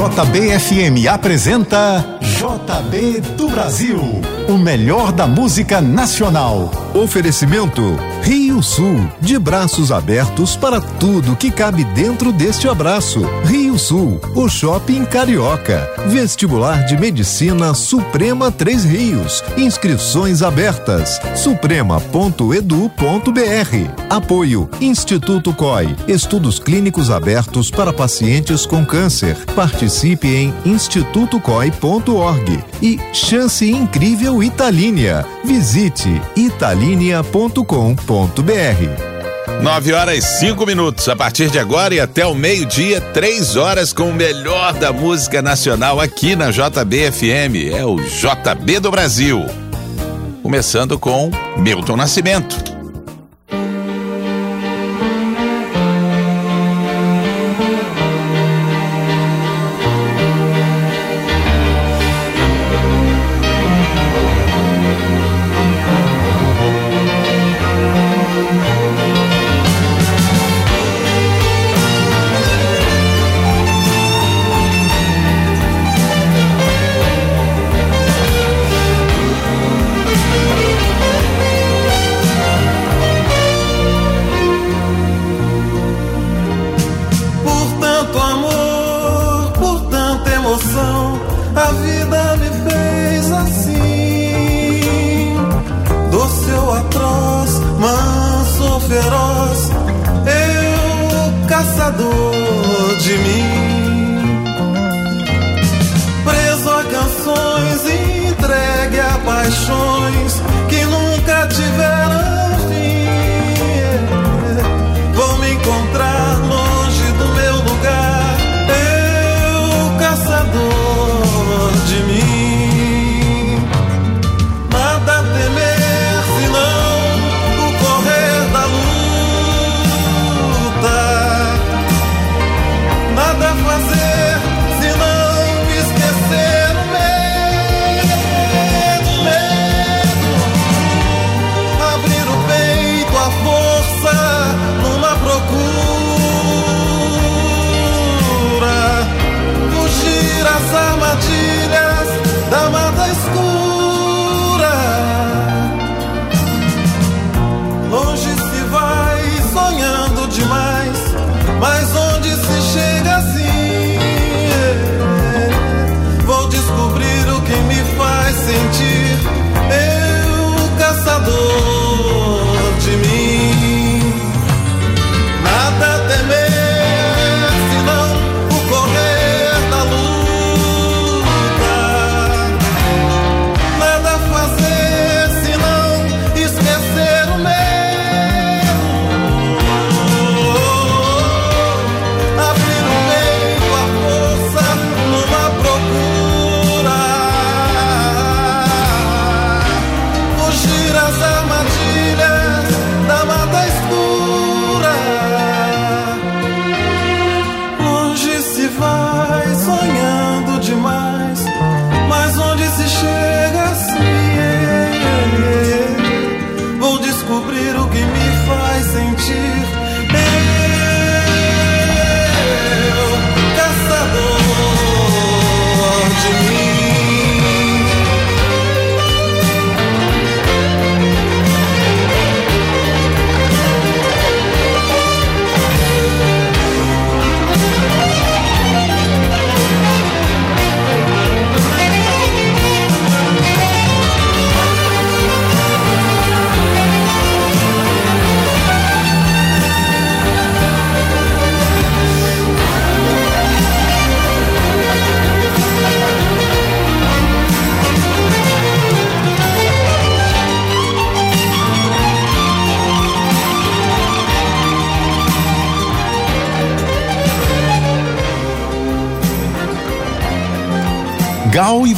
JBFM apresenta JB do Brasil, o melhor da música nacional. Oferecimento Rio Sul, de braços abertos para tudo que cabe dentro deste abraço. Rio Sul, o shopping carioca. Vestibular de Medicina Suprema Três Rios. Inscrições abertas. suprema.edu.br. Apoio Instituto COI. Estudos clínicos abertos para pacientes com câncer. Participe em institutocoi.org. E Chance Incrível Italínia. Visite italínia.com.br. Nove horas e cinco minutos. A partir de agora e até o meio-dia, três horas com o melhor da música nacional aqui na JBFM. É o JB do Brasil. Começando com Milton Nascimento.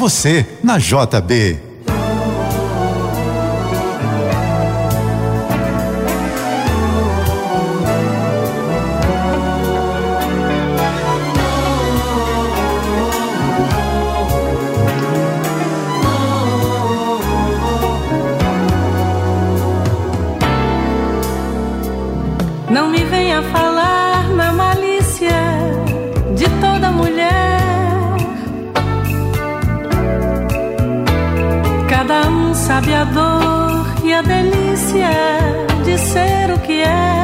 Você, na JB. a dor e a delícia de ser o que é.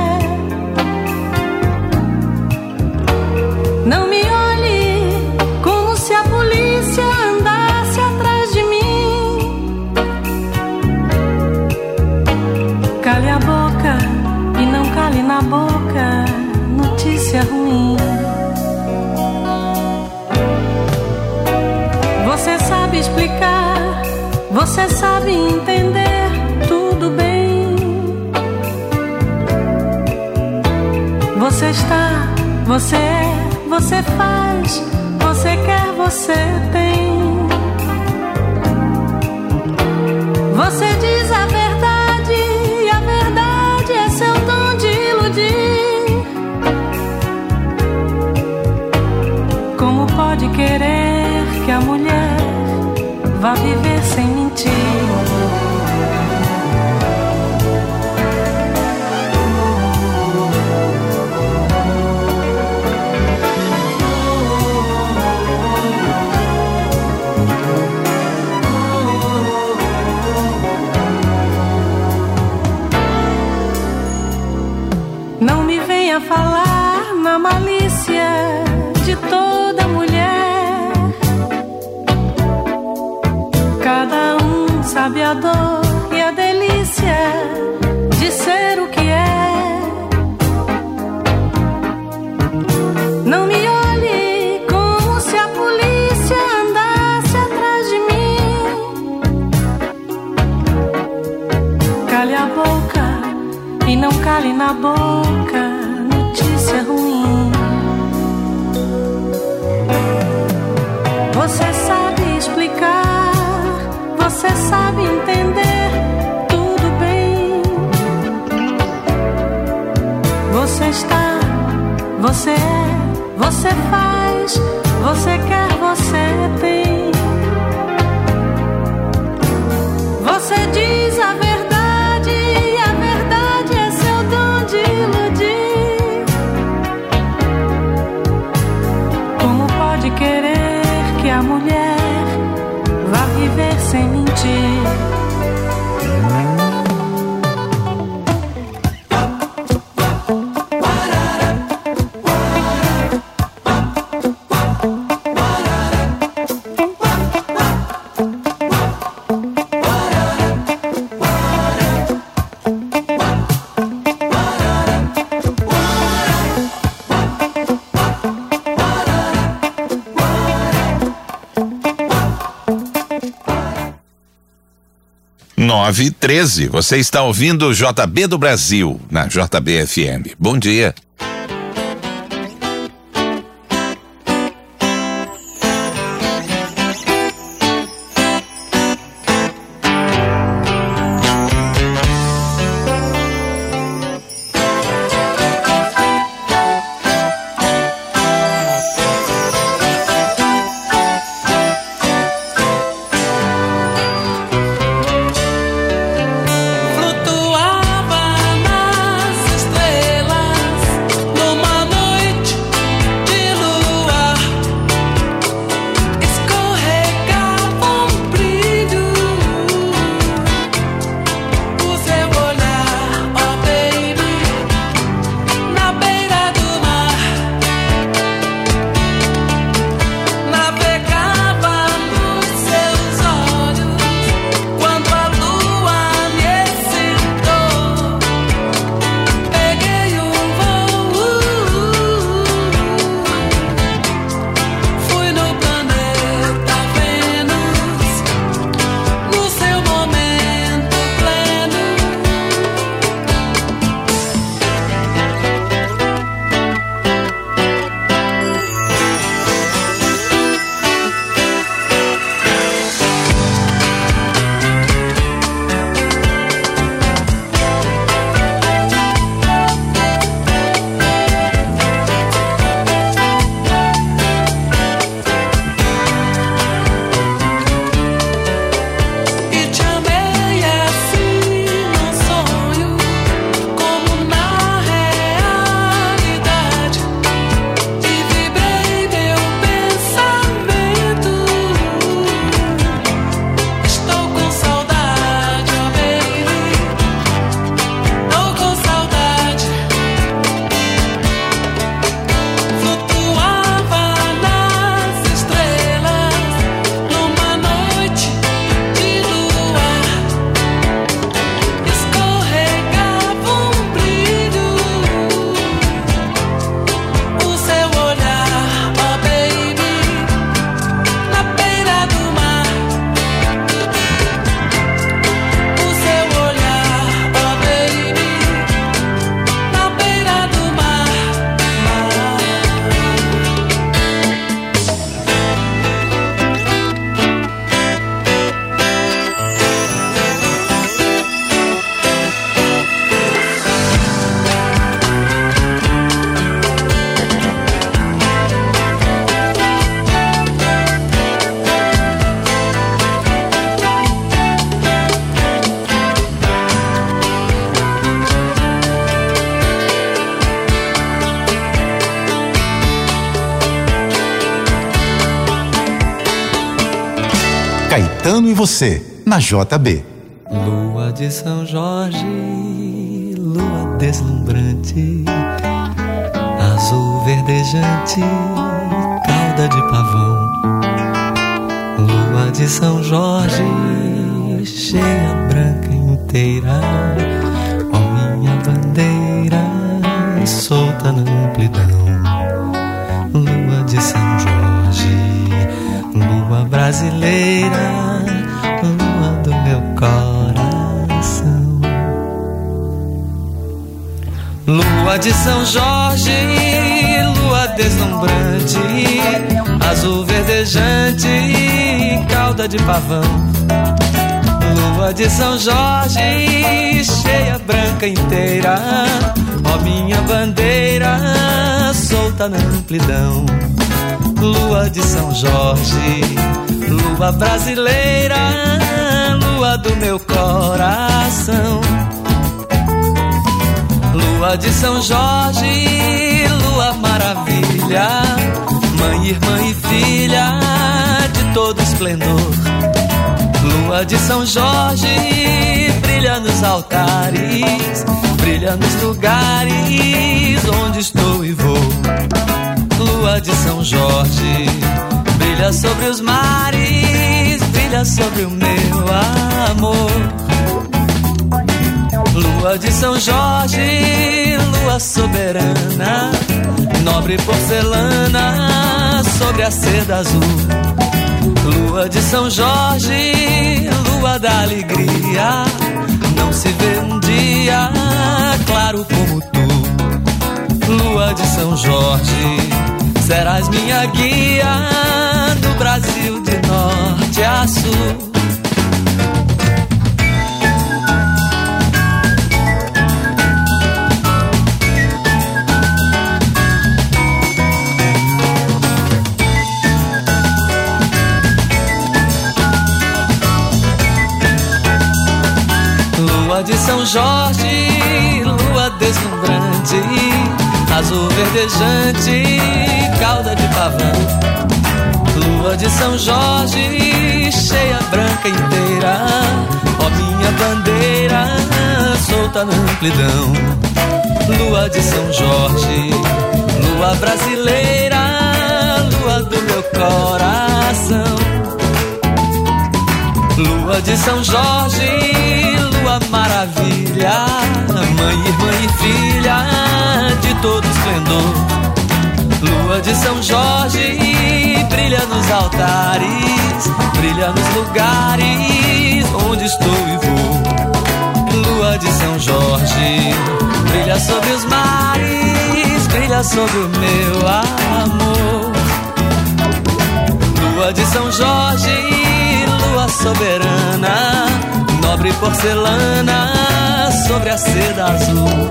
você sabe entender, tudo bem. Você está, você é, você faz, você quer, você tem. Você sabe a dor. sabe entender, tudo bem. Você está, você é, você faz, você quer. 13. Você está ouvindo o JB do Brasil na JBFM. Bom dia. Você, na JB. Lua de São Jorge, lua deslumbrante, azul verdejante, cauda de pavão. Lua de São Jorge, cheia branca inteira, ó minha bandeira, solta na amplidão. Lua de São Jorge, lua brasileira, Lua de São Jorge, lua deslumbrante, azul verdejante, cauda de pavão. Lua de São Jorge, cheia branca inteira, ó minha bandeira, solta na amplidão. Lua de São Jorge, lua brasileira, lua do meu coração. Lua de São Jorge, lua maravilha, mãe, irmã e filha de todo esplendor. Lua de São Jorge, brilha nos altares, brilha nos lugares onde estou e vou. Lua de São Jorge, brilha sobre os mares, brilha sobre o meu amor. Lua de São Jorge, lua soberana, nobre porcelana sobre a seda azul. Lua de São Jorge, lua da alegria, não se vê um dia claro como tu. Lua de São Jorge, serás minha guia no Brasil de norte a sul. Jorge, lua deslumbrante, azul verdejante, cauda de pavão. Lua de São Jorge, cheia branca inteira, ó minha bandeira, solta na amplidão. Lua de São Jorge, lua brasileira, lua do meu coração. Lua de São Jorge, maravilha, mãe, irmã e filha de todo esplendor. Lua de São Jorge, brilha nos altares, brilha nos lugares onde estou e vou. Lua de São Jorge, brilha sobre os mares, brilha sobre o meu amor. Lua de São Jorge, lua soberana, nobre porcelana sobre a seda azul.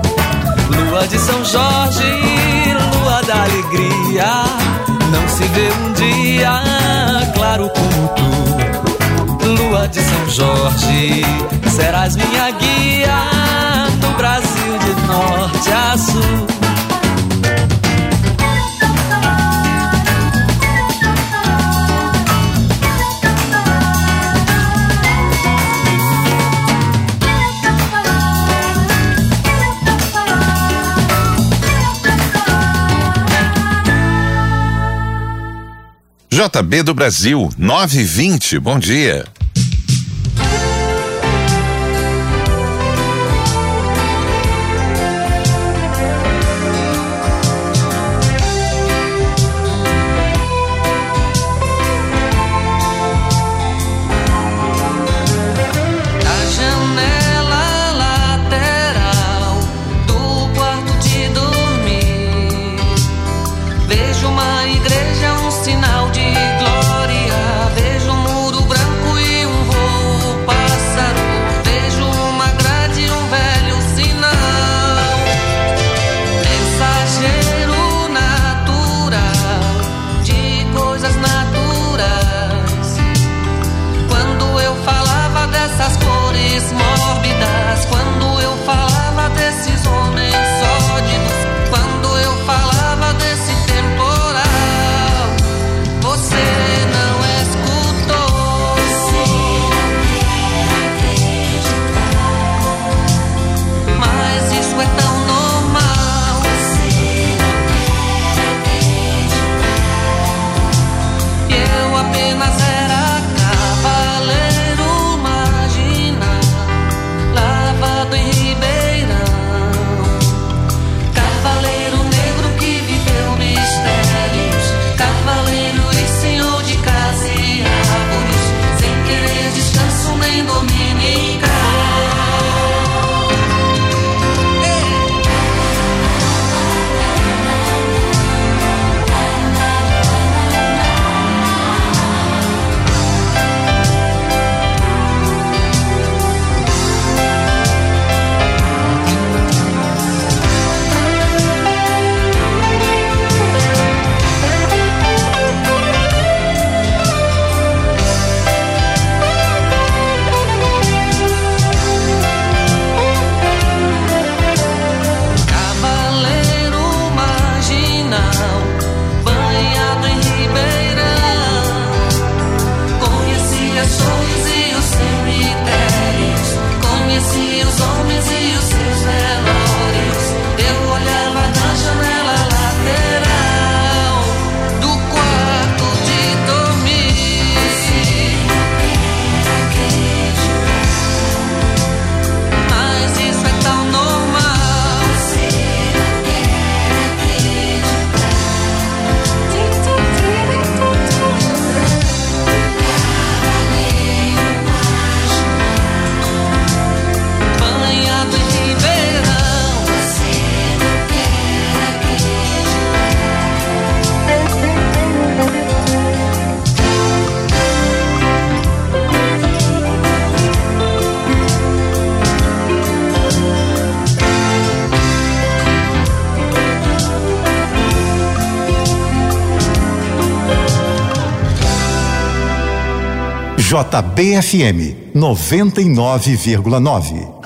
Lua de São Jorge, lua da alegria, não se vê um dia claro como tu. Lua de São Jorge, serás minha guia no Brasil de norte a sul. JB do Brasil, 920, bom dia. JBFM 99,9.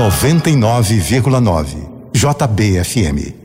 Noventa e nove vírgula nove JBFM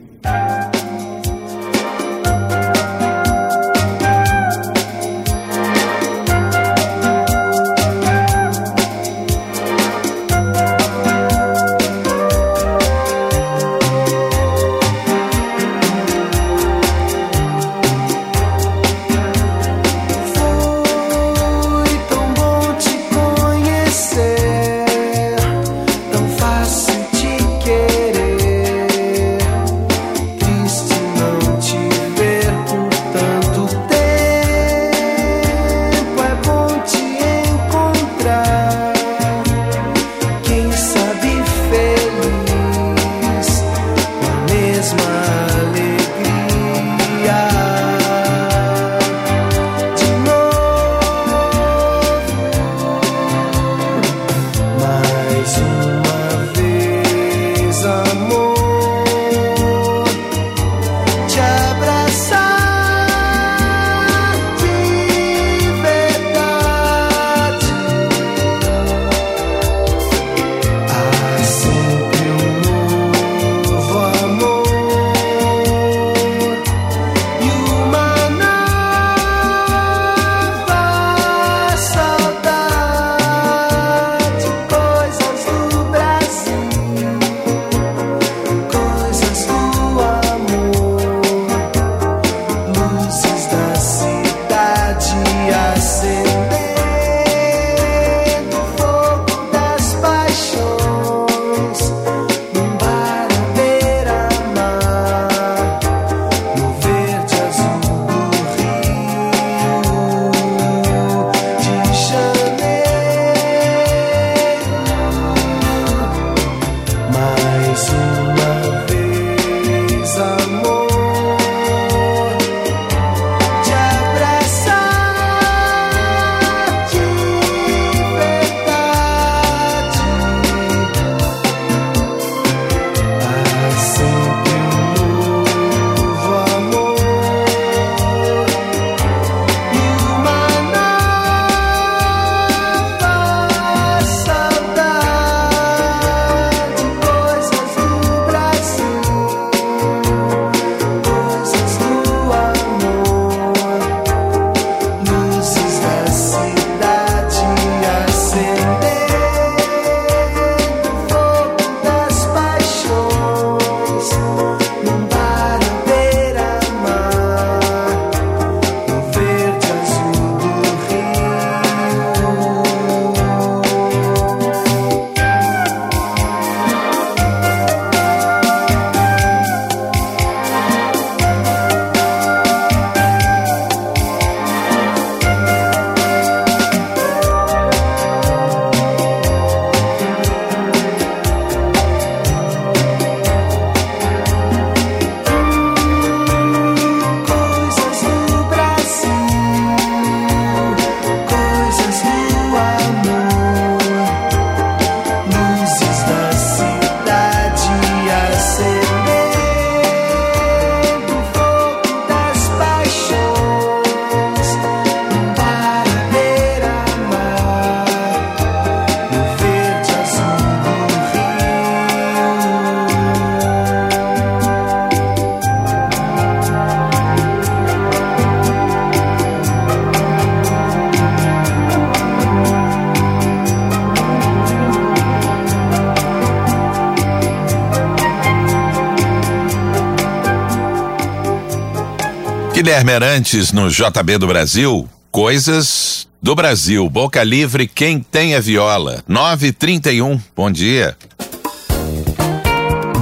Guilherme Arantes no JB do Brasil. Coisas do Brasil. Boca Livre, quem tem a viola. 931. Bom dia.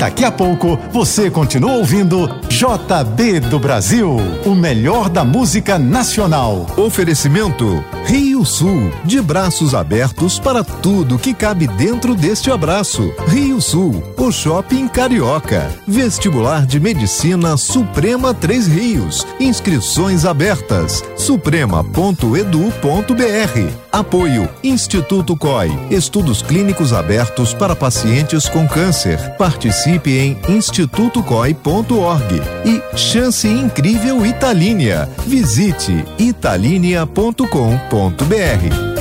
Daqui a pouco você continua ouvindo JB do Brasil, o melhor da música nacional. Oferecimento Rio Sul, de braços abertos para tudo que cabe dentro deste abraço. Rio Sul, o shopping carioca. Vestibular de Medicina Suprema Três Rios. Inscrições abertas. suprema.edu.br. Apoio Instituto COI. Estudos clínicos abertos para pacientes com câncer. Participe em institutocoi.org e Chance Incrível Italínia. Visite italínia.com.br.